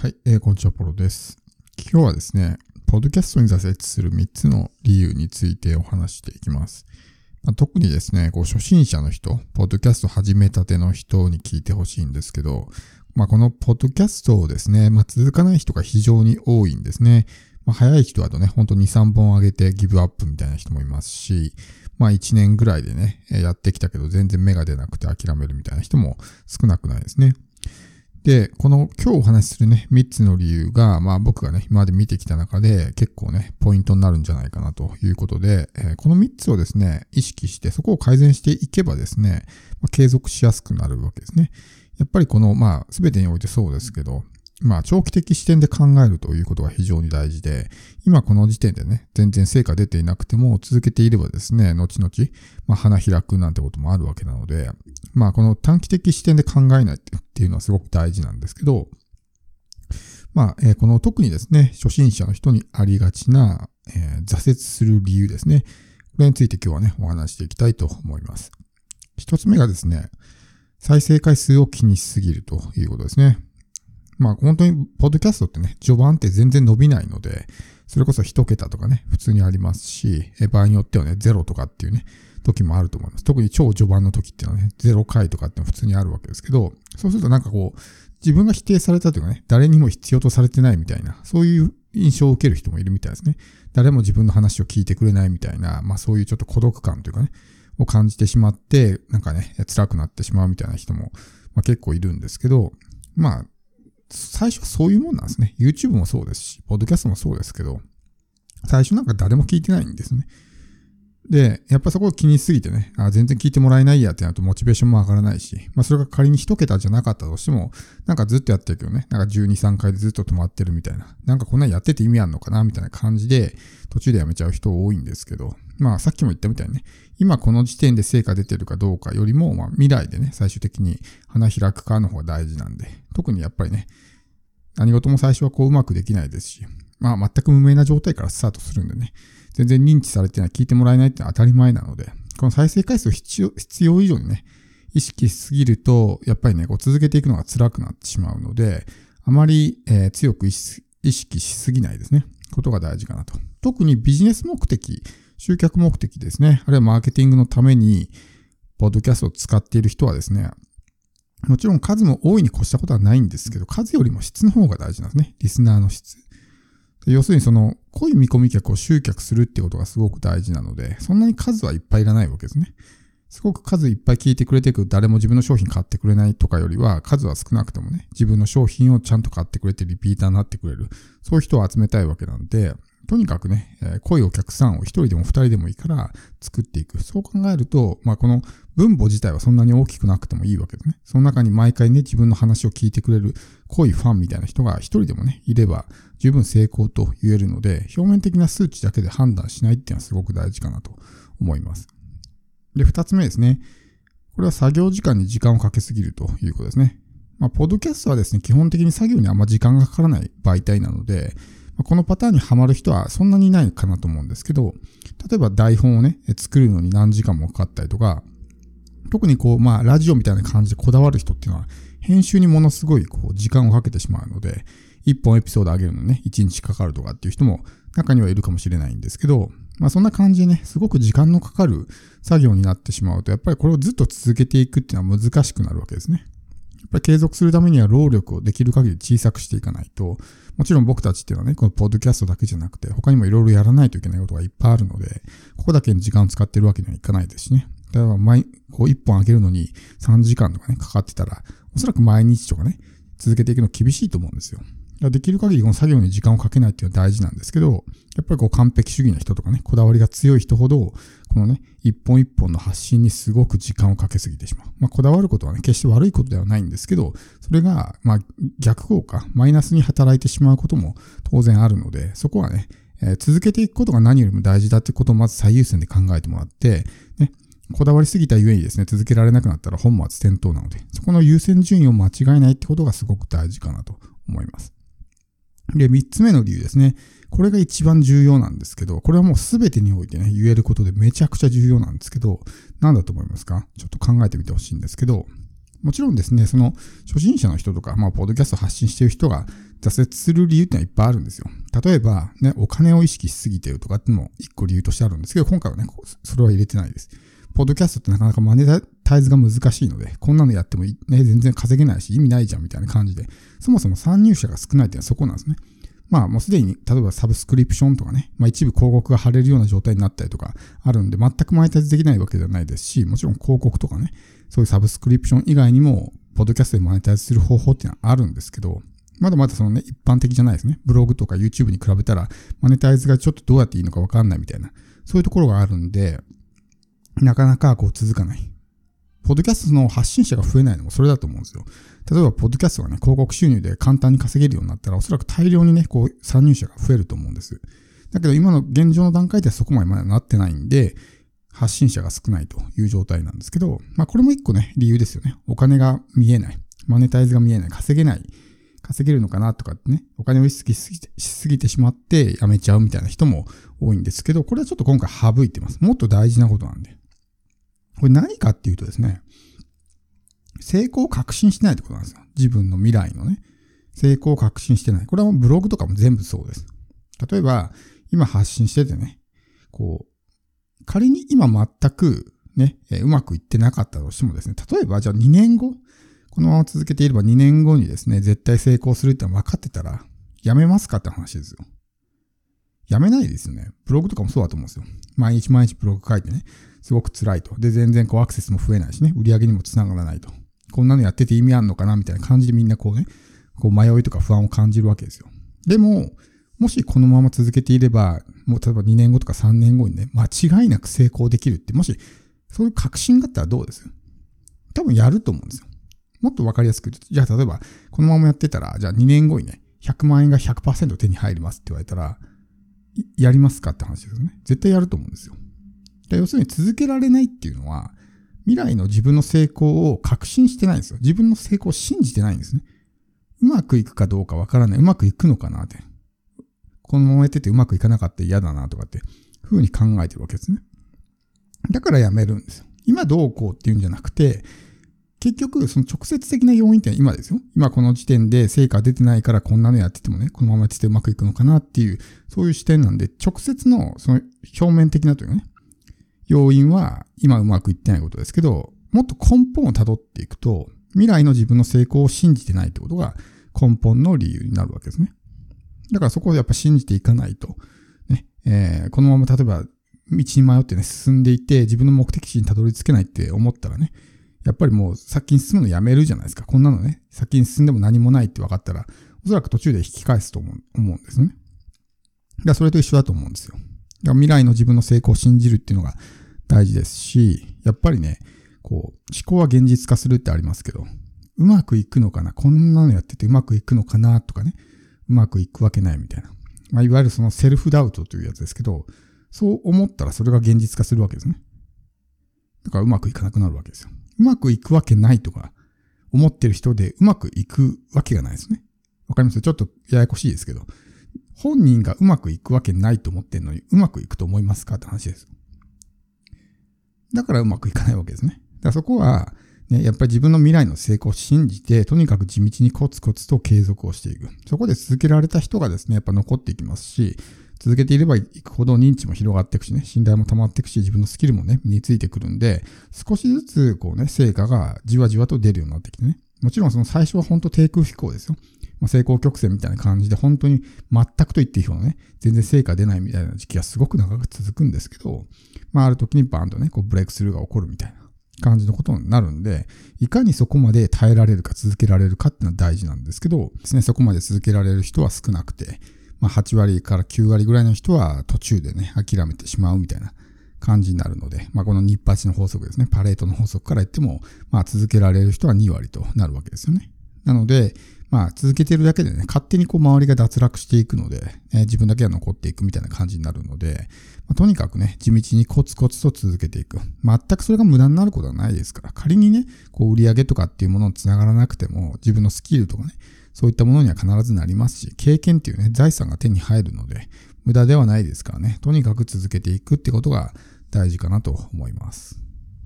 はい、えー、こんにちは、ポロです。今日はですね、ポッドキャストに挫折する3つの理由についてお話していきます。まあ、特にですね、こう初心者の人、ポッドキャスト始めたての人に聞いてほしいんですけど、まあ、このポッドキャストをですね、まあ、続かない人が非常に多いんですね。まあ、早い人だとね、ほんと2、3本上げてギブアップみたいな人もいますし、まあ1年ぐらいでね、やってきたけど全然芽が出なくて諦めるみたいな人も少なくないですね。で、この今日お話しするね、3つの理由が、まあ僕がね、今まで見てきた中で結構ね、ポイントになるんじゃないかなということで、えー、この3つをですね、意識してそこを改善していけばですね、まあ、継続しやすくなるわけですね。やっぱりこの、まあ全てにおいてそうですけど、まあ、長期的視点で考えるということが非常に大事で、今この時点でね、全然成果出ていなくても続けていればですね、後々、まあ、花開くなんてこともあるわけなので、まあ、この短期的視点で考えないってっていうのはすごく大事なんですけど、まあ、えー、この特にですね、初心者の人にありがちな、え、挫折する理由ですね。これについて今日はね、お話していきたいと思います。一つ目がですね、再生回数を気にしすぎるということですね。まあ本当に、ポッドキャストってね、序盤って全然伸びないので、それこそ一桁とかね、普通にありますし、場合によってはね、ゼロとかっていうね、時もあると思います。特に超序盤の時っていうのはね、ゼロ回とかって普通にあるわけですけど、そうするとなんかこう、自分が否定されたというかね、誰にも必要とされてないみたいな、そういう印象を受ける人もいるみたいですね。誰も自分の話を聞いてくれないみたいな、まあそういうちょっと孤独感というかね、を感じてしまって、なんかね、辛くなってしまうみたいな人も、まあ、結構いるんですけど、まあ、最初はそういうもんなんですね。YouTube もそうですし、ポッドキャストもそうですけど、最初なんか誰も聞いてないんですね。で、やっぱそこを気にしすぎてね、あ全然聞いてもらえないやってなるとモチベーションも上がらないし、まあそれが仮に一桁じゃなかったとしても、なんかずっとやってるけどね、なんか12、3回でずっと止まってるみたいな、なんかこんなんやってて意味あんのかなみたいな感じで、途中でやめちゃう人多いんですけど、まあさっきも言ったみたいにね、今この時点で成果出てるかどうかよりも、まあ未来でね、最終的に花開くかの方が大事なんで、特にやっぱりね、何事も最初はこううまくできないですし、まあ全く無名な状態からスタートするんでね、全然認知されてない、聞いてもらえないって当たり前なので、この再生回数を必要必要以上にね、意識しすぎると、やっぱりね、こう続けていくのが辛くなってしまうので、あまり、えー、強く意識しすぎないですね。ことが大事かなと。特にビジネス目的、集客目的ですね。あるいはマーケティングのために、ポッドキャストを使っている人はですね、もちろん数も多いに越したことはないんですけど、数よりも質の方が大事なんですね。リスナーの質。要するにその濃い見込み客を集客するってことがすごく大事なので、そんなに数はいっぱいいらないわけですね。すごく数いっぱい聞いてくれてく誰も自分の商品買ってくれないとかよりは、数は少なくてもね、自分の商品をちゃんと買ってくれてリピーターになってくれる。そういう人を集めたいわけなんで、とにかくね、え濃いお客さんを一人でも二人でもいいから作っていく。そう考えると、まあ、この分母自体はそんなに大きくなくてもいいわけですね。その中に毎回ね、自分の話を聞いてくれる濃いファンみたいな人が一人でもね、いれば十分成功と言えるので、表面的な数値だけで判断しないっていうのはすごく大事かなと思います。で、二つ目ですね。これは作業時間に時間をかけすぎるということですね。まあ、ポッドキャストはですね、基本的に作業にあんま時間がかからない媒体なので、このパターンにはまる人はそんなにいないかなと思うんですけど、例えば台本をね、作るのに何時間もかかったりとか、特にこう、まあ、ラジオみたいな感じでこだわる人っていうのは、編集にものすごいこう、時間をかけてしまうので、一本エピソード上げるのにね、一日かかるとかっていう人も中にはいるかもしれないんですけど、まあそんな感じでね、すごく時間のかかる作業になってしまうと、やっぱりこれをずっと続けていくっていうのは難しくなるわけですね。やっぱり継続するためには労力をできる限り小さくしていかないと、もちろん僕たちっていうのはね、このポッドキャストだけじゃなくて、他にもいろいろやらないといけないことがいっぱいあるので、ここだけに時間を使ってるわけにはいかないですしね。例えば毎、こう一本あげるのに3時間とかね、かかってたら、おそらく毎日とかね、続けていくの厳しいと思うんですよ。できる限りこの作業に時間をかけないっていうのは大事なんですけど、やっぱりこう完璧主義な人とかね、こだわりが強い人ほど、このね、一本一本の発信にすごく時間をかけすぎてしまう。まあ、こだわることはね、決して悪いことではないんですけど、それが、まあ、逆効果、マイナスに働いてしまうことも当然あるので、そこはね、えー、続けていくことが何よりも大事だってことをまず最優先で考えてもらって、ね、こだわりすぎたゆえにですね、続けられなくなったら本末転倒なので、そこの優先順位を間違えないってことがすごく大事かなと思います。で、三つ目の理由ですね。これが一番重要なんですけど、これはもうすべてにおいてね、言えることでめちゃくちゃ重要なんですけど、何だと思いますか？ちょっと考えてみてほしいんですけど、もちろんですね、その初心者の人とか、まあ、ポッドキャスト発信してる人が挫折する理由ってのはいっぱいあるんですよ。例えば、ね、お金を意識しすぎてるとかってのも一個理由としてあるんですけど、今回はね、それは入れてないです。ポッドキャストってなかなかマネタイズが難しいので、こんなのやってもね、全然稼げないし意味ないじゃんみたいな感じで、そもそも参入者が少ないっていうのはそこなんですね。まあもうすでに、例えばサブスクリプションとかね、まあ一部広告が貼れるような状態になったりとかあるんで、全くマネタイズできないわけではないですし、もちろん広告とかね、そういうサブスクリプション以外にも、ポッドキャストでマネタイズする方法っていうのはあるんですけど、まだまだそのね、一般的じゃないですね。ブログとか YouTube に比べたら、マネタイズがちょっとどうやっていいのかわかんないみたいな、そういうところがあるんで、なかなかこう続かない。ポッドキャストの発信者が増えないのもそれだと思うんですよ。例えば、ポッドキャストがね、広告収入で簡単に稼げるようになったら、おそらく大量にね、こう、参入者が増えると思うんです。だけど、今の現状の段階ではそこまでまだなってないんで、発信者が少ないという状態なんですけど、まあ、これも一個ね、理由ですよね。お金が見えない。マネタイズが見えない。稼げない。稼げるのかなとかってね、お金を意識しすぎてしまって辞めちゃうみたいな人も多いんですけど、これはちょっと今回省いてます。もっと大事なことなんで。これ何かっていうとですね、成功を確信してないってことなんですよ。自分の未来のね。成功を確信してない。これはブログとかも全部そうです。例えば、今発信しててね、こう、仮に今全くね、えうまくいってなかったとしてもですね、例えばじゃあ2年後、このまま続けていれば2年後にですね、絶対成功するってのは分かってたら、やめますかって話ですよ。やめないですよね。ブログとかもそうだと思うんですよ。毎日毎日ブログ書いてね、すごく辛いと。で、全然こうアクセスも増えないしね、売り上げにもつながらないと。こんなのやってて意味あんのかなみたいな感じでみんなこうね、こう迷いとか不安を感じるわけですよ。でも、もしこのまま続けていれば、もう例えば2年後とか3年後にね、間違いなく成功できるって、もしそういう確信があったらどうです？多分やると思うんですよ。もっとわかりやすく言うと、じゃあ例えば、このままやってたら、じゃあ2年後にね、100万円が100%手に入りますって言われたら、やりますかって話ですよね。絶対やると思うんですよ。要するに続けられないっていうのは、未来の自分の成功を確信してないんですよ。自分の成功を信じてないんですね。うまくいくかどうかわからない。うまくいくのかなって。このままやっててうまくいかなかったら嫌だなとかって、ふうに考えてるわけですね。だからやめるんですよ。今どうこうっていうんじゃなくて、結局、その直接的な要因って今ですよ。今この時点で成果出てないからこんなのやっててもね、このままやっててうまくいくのかなっていう、そういう視点なんで、直接のその表面的なというかね、要因は今うまくいってないことですけど、もっと根本を辿っていくと、未来の自分の成功を信じてないってことが根本の理由になるわけですね。だからそこをやっぱ信じていかないと、ね、えー、このまま例えば道に迷ってね、進んでいて自分の目的地にたどり着けないって思ったらね、やっぱりもう先に進むのやめるじゃないですか。こんなのね、先に進んでも何もないって分かったら、おそらく途中で引き返すと思うんですね。だからそれと一緒だと思うんですよ。だから未来の自分の成功を信じるっていうのが大事ですし、やっぱりね、こう、思考は現実化するってありますけど、うまくいくのかなこんなのやっててうまくいくのかなとかね、うまくいくわけないみたいな。まあ、いわゆるそのセルフダウトというやつですけど、そう思ったらそれが現実化するわけですね。だからうまくいかなくなるわけですよ。うまくいくわけないとか思ってる人でうまくいくわけがないですね。わかります？ちょっとややこしいですけど、本人がうまくいくわけないと思ってんのにうまくいくと思いますかって話です。だからうまくいかないわけですね。だからそこは、ね、やっぱり自分の未来の成功を信じて、とにかく地道にコツコツと継続をしていく。そこで続けられた人がですね、やっぱ残っていきますし、続けていればいくほど認知も広がっていくしね、信頼も溜まっていくし、自分のスキルもね、身についてくるんで、少しずつこうね、成果がじわじわと出るようになってきてね。もちろんその最初は本当低空飛行ですよ。まあ、成功曲線みたいな感じで、本当に全くと言っていいほどね、全然成果出ないみたいな時期がすごく長く続くんですけど、まあある時にバーンとね、こうブレイクスルーが起こるみたいな感じのことになるんで、いかにそこまで耐えられるか続けられるかっていうのは大事なんですけど、ですね、そこまで続けられる人は少なくて、まあ、8割から9割ぐらいの人は途中でね、諦めてしまうみたいな感じになるので、まあ、この日八の法則ですね、パレートの法則から言っても、まあ、続けられる人は2割となるわけですよね。なので、まあ、続けてるだけでね、勝手にこう周りが脱落していくので、えー、自分だけが残っていくみたいな感じになるので、まあ、とにかくね、地道にコツコツと続けていく。全くそれが無駄になることはないですから、仮にね、こう売り上げとかっていうものにつながらなくても、自分のスキルとかね、そういったものには必ずなりますし、経験っていうね、財産が手に入るので、無駄ではないですからね、とにかく続けていくってことが大事かなと思います。